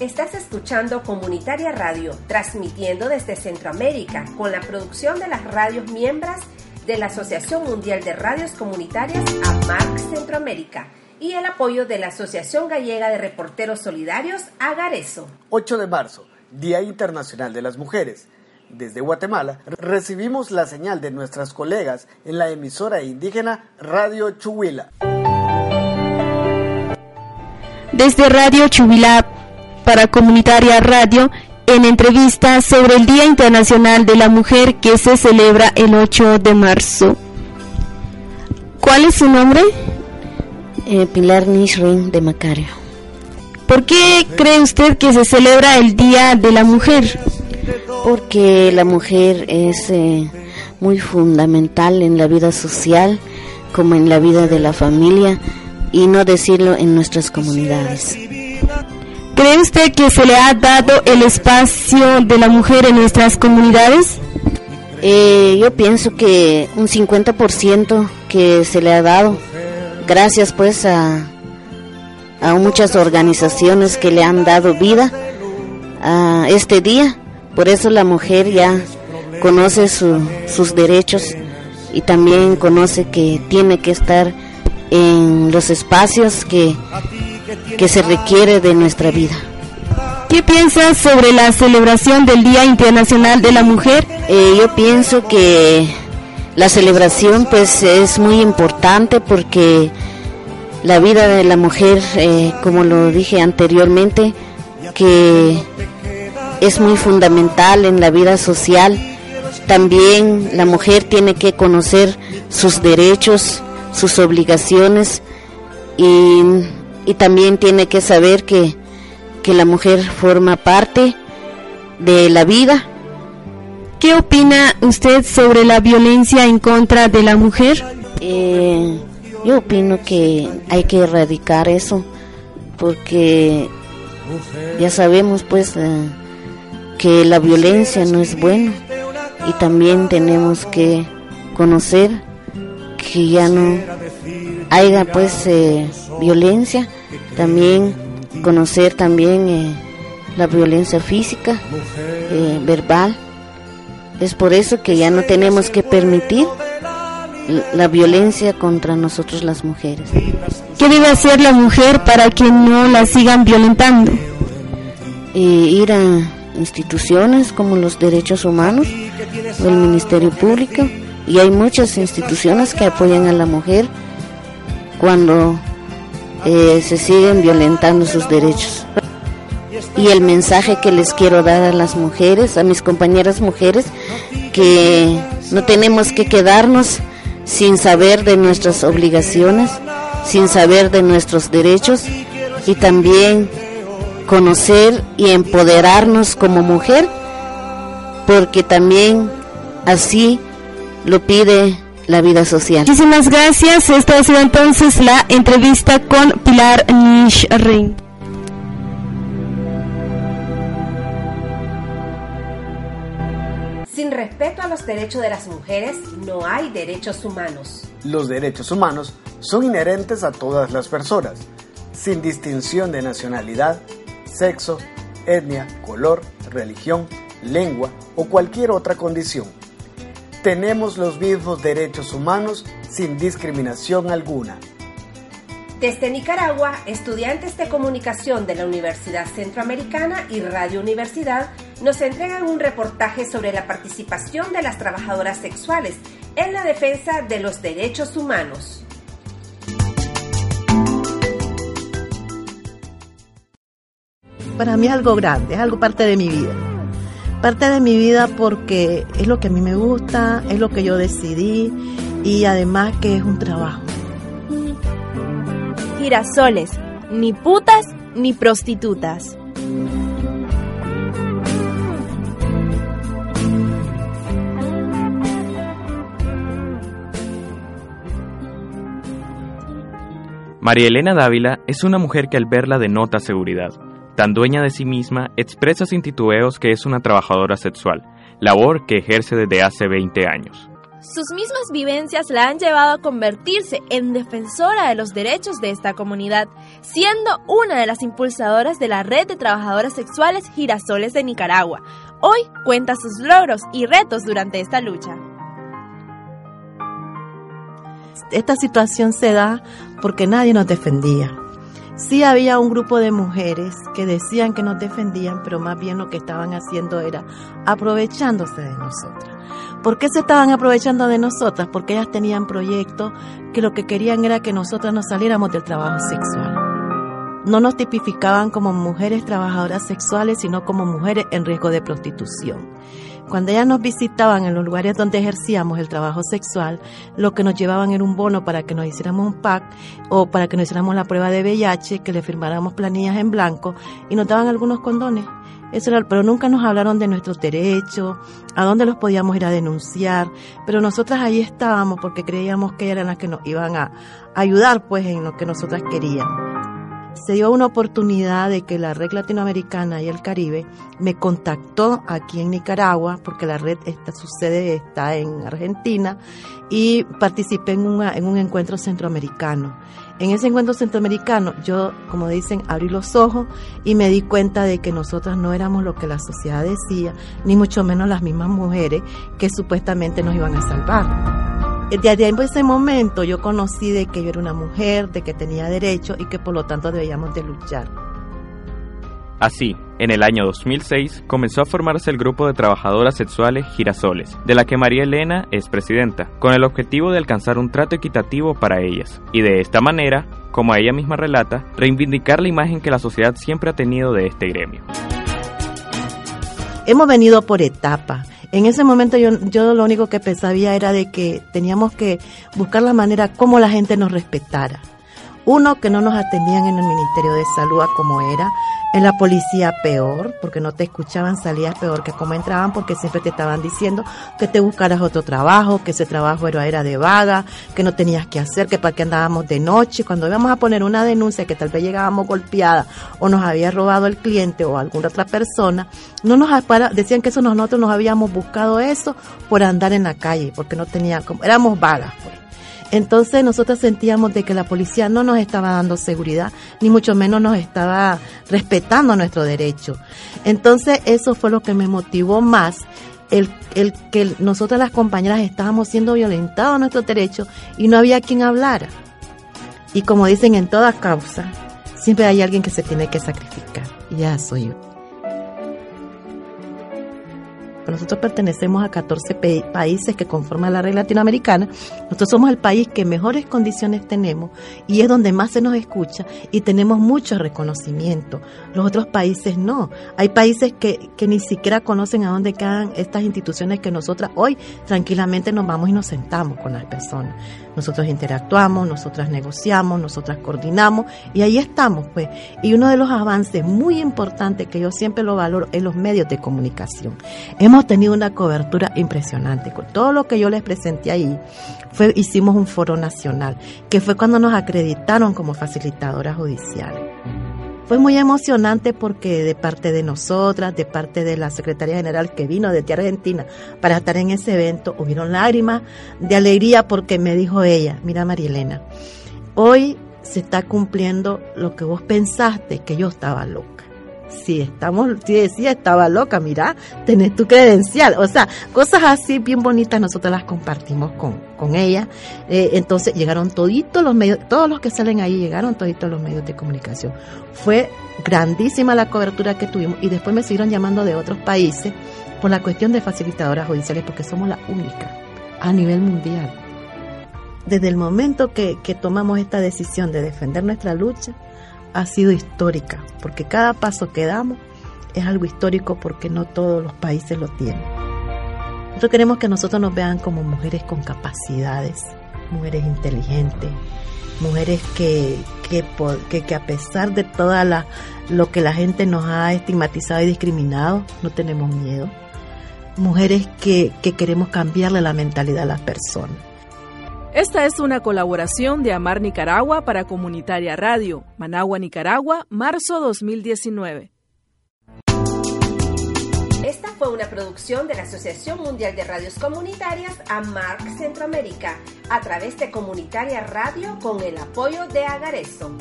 Estás escuchando Comunitaria Radio, transmitiendo desde Centroamérica con la producción de las radios miembros de la Asociación Mundial de Radios Comunitarias AMARC Centroamérica y el apoyo de la Asociación Gallega de Reporteros Solidarios Agareso. 8 de marzo, Día Internacional de las Mujeres. Desde Guatemala recibimos la señal de nuestras colegas en la emisora indígena Radio Chuhuila. Desde Radio Chuhuila para Comunitaria Radio en entrevista sobre el Día Internacional de la Mujer que se celebra el 8 de marzo. ¿Cuál es su nombre? Eh, Pilar Nishrin de Macario. ¿Por qué cree usted que se celebra el Día de la Mujer? Porque la mujer es eh, muy fundamental en la vida social como en la vida de la familia y no decirlo en nuestras comunidades. ¿Cree usted que se le ha dado el espacio de la mujer en nuestras comunidades? Eh, yo pienso que un 50% que se le ha dado, gracias pues a, a muchas organizaciones que le han dado vida a este día. Por eso la mujer ya conoce sus derechos y también conoce que tiene que estar en los espacios que que se requiere de nuestra vida. ¿Qué piensas sobre la celebración del Día Internacional de la Mujer? Eh, yo pienso que la celebración pues es muy importante porque la vida de la mujer, eh, como lo dije anteriormente, que es muy fundamental en la vida social. También la mujer tiene que conocer sus derechos, sus obligaciones y y también tiene que saber que, la mujer forma parte de la vida. ¿Qué opina usted sobre la violencia en contra de la mujer? Eh, yo opino que hay que erradicar eso porque ya sabemos pues eh, que la violencia no es buena y también tenemos que conocer que ya no haya pues eh, violencia también conocer también eh, la violencia física, eh, verbal. Es por eso que ya no tenemos que permitir la violencia contra nosotros las mujeres. ¿Qué debe hacer la mujer para que no la sigan violentando? Eh, ir a instituciones como los derechos humanos o el Ministerio Público y hay muchas instituciones que apoyan a la mujer cuando eh, se siguen violentando sus derechos. Y el mensaje que les quiero dar a las mujeres, a mis compañeras mujeres, que no tenemos que quedarnos sin saber de nuestras obligaciones, sin saber de nuestros derechos y también conocer y empoderarnos como mujer, porque también así lo pide la vida social. Muchísimas gracias. Esta ha sido entonces la entrevista con Pilar Nishrin. Sin respeto a los derechos de las mujeres, no hay derechos humanos. Los derechos humanos son inherentes a todas las personas, sin distinción de nacionalidad, sexo, etnia, color, religión, lengua o cualquier otra condición tenemos los mismos derechos humanos sin discriminación alguna. Desde Nicaragua, estudiantes de comunicación de la Universidad Centroamericana y Radio Universidad nos entregan un reportaje sobre la participación de las trabajadoras sexuales en la defensa de los derechos humanos. Para mí es algo grande, es algo parte de mi vida parte de mi vida porque es lo que a mí me gusta, es lo que yo decidí y además que es un trabajo. Girasoles, ni putas ni prostitutas. María Elena Dávila es una mujer que al verla denota seguridad tan dueña de sí misma, expresa sin titubeos que es una trabajadora sexual, labor que ejerce desde hace 20 años. Sus mismas vivencias la han llevado a convertirse en defensora de los derechos de esta comunidad, siendo una de las impulsadoras de la Red de Trabajadoras Sexuales Girasoles de Nicaragua. Hoy cuenta sus logros y retos durante esta lucha. Esta situación se da porque nadie nos defendía. Sí había un grupo de mujeres que decían que nos defendían, pero más bien lo que estaban haciendo era aprovechándose de nosotras. ¿Por qué se estaban aprovechando de nosotras? Porque ellas tenían proyectos que lo que querían era que nosotras nos saliéramos del trabajo sexual. No nos tipificaban como mujeres trabajadoras sexuales, sino como mujeres en riesgo de prostitución. Cuando ellas nos visitaban en los lugares donde ejercíamos el trabajo sexual, lo que nos llevaban era un bono para que nos hiciéramos un pack o para que nos hiciéramos la prueba de VIH, que le firmáramos planillas en blanco y nos daban algunos condones. Eso era, pero nunca nos hablaron de nuestros derechos, a dónde los podíamos ir a denunciar, pero nosotras ahí estábamos porque creíamos que eran las que nos iban a ayudar pues en lo que nosotras queríamos se dio una oportunidad de que la red latinoamericana y el Caribe me contactó aquí en Nicaragua, porque la red está, su sede está en Argentina, y participé en, en un encuentro centroamericano. En ese encuentro centroamericano yo, como dicen, abrí los ojos y me di cuenta de que nosotras no éramos lo que la sociedad decía, ni mucho menos las mismas mujeres que supuestamente nos iban a salvar. Desde ese momento yo conocí de que yo era una mujer, de que tenía derecho y que por lo tanto debíamos de luchar. Así, en el año 2006 comenzó a formarse el grupo de trabajadoras sexuales Girasoles, de la que María Elena es presidenta, con el objetivo de alcanzar un trato equitativo para ellas, y de esta manera, como ella misma relata, reivindicar la imagen que la sociedad siempre ha tenido de este gremio. Hemos venido por etapas en ese momento yo, yo lo único que pensaba era de que teníamos que buscar la manera como la gente nos respetara. Uno, que no nos atendían en el Ministerio de Salud como era, en la policía peor, porque no te escuchaban, salías peor que como entraban, porque siempre te estaban diciendo que te buscaras otro trabajo, que ese trabajo era, de vaga, que no tenías que hacer, que para qué andábamos de noche. Cuando íbamos a poner una denuncia que tal vez llegábamos golpeada o nos había robado el cliente o alguna otra persona, no nos decían que eso nosotros nos habíamos buscado eso por andar en la calle, porque no teníamos, éramos vagas, pues. Entonces nosotros sentíamos de que la policía no nos estaba dando seguridad, ni mucho menos nos estaba respetando nuestro derecho. Entonces eso fue lo que me motivó más el, el, que nosotras las compañeras estábamos siendo violentados nuestros derechos y no había quien hablara. Y como dicen en toda causa, siempre hay alguien que se tiene que sacrificar. Ya soy yo. Nosotros pertenecemos a 14 países que conforman la red latinoamericana, nosotros somos el país que mejores condiciones tenemos y es donde más se nos escucha y tenemos mucho reconocimiento. Los otros países no. Hay países que, que ni siquiera conocen a dónde quedan estas instituciones que nosotras hoy tranquilamente nos vamos y nos sentamos con las personas. Nosotros interactuamos, nosotras negociamos, nosotras coordinamos y ahí estamos, pues. Y uno de los avances muy importantes que yo siempre lo valoro es los medios de comunicación. Hemos tenido una cobertura impresionante. Con todo lo que yo les presenté ahí, fue, hicimos un foro nacional, que fue cuando nos acreditaron como facilitadoras judiciales. Fue muy emocionante porque de parte de nosotras, de parte de la Secretaría General que vino desde Argentina para estar en ese evento, hubieron lágrimas de alegría porque me dijo ella, mira Marielena, hoy se está cumpliendo lo que vos pensaste que yo estaba loca si estamos, si decía estaba loca, mira, tenés tu credencial. O sea, cosas así bien bonitas nosotros las compartimos con, con ella. Eh, entonces llegaron toditos los medios, todos los que salen ahí llegaron toditos los medios de comunicación. Fue grandísima la cobertura que tuvimos y después me siguieron llamando de otros países por la cuestión de facilitadoras judiciales porque somos la única a nivel mundial. Desde el momento que, que tomamos esta decisión de defender nuestra lucha, ha sido histórica, porque cada paso que damos es algo histórico porque no todos los países lo tienen. Nosotros queremos que nosotros nos vean como mujeres con capacidades, mujeres inteligentes, mujeres que, que, que, a pesar de toda la, lo que la gente nos ha estigmatizado y discriminado, no tenemos miedo. Mujeres que, que queremos cambiarle la mentalidad a las personas. Esta es una colaboración de Amar Nicaragua para Comunitaria Radio, Managua, Nicaragua, marzo 2019. Esta fue una producción de la Asociación Mundial de Radios Comunitarias AMARC Centroamérica a través de Comunitaria Radio con el apoyo de Agareso.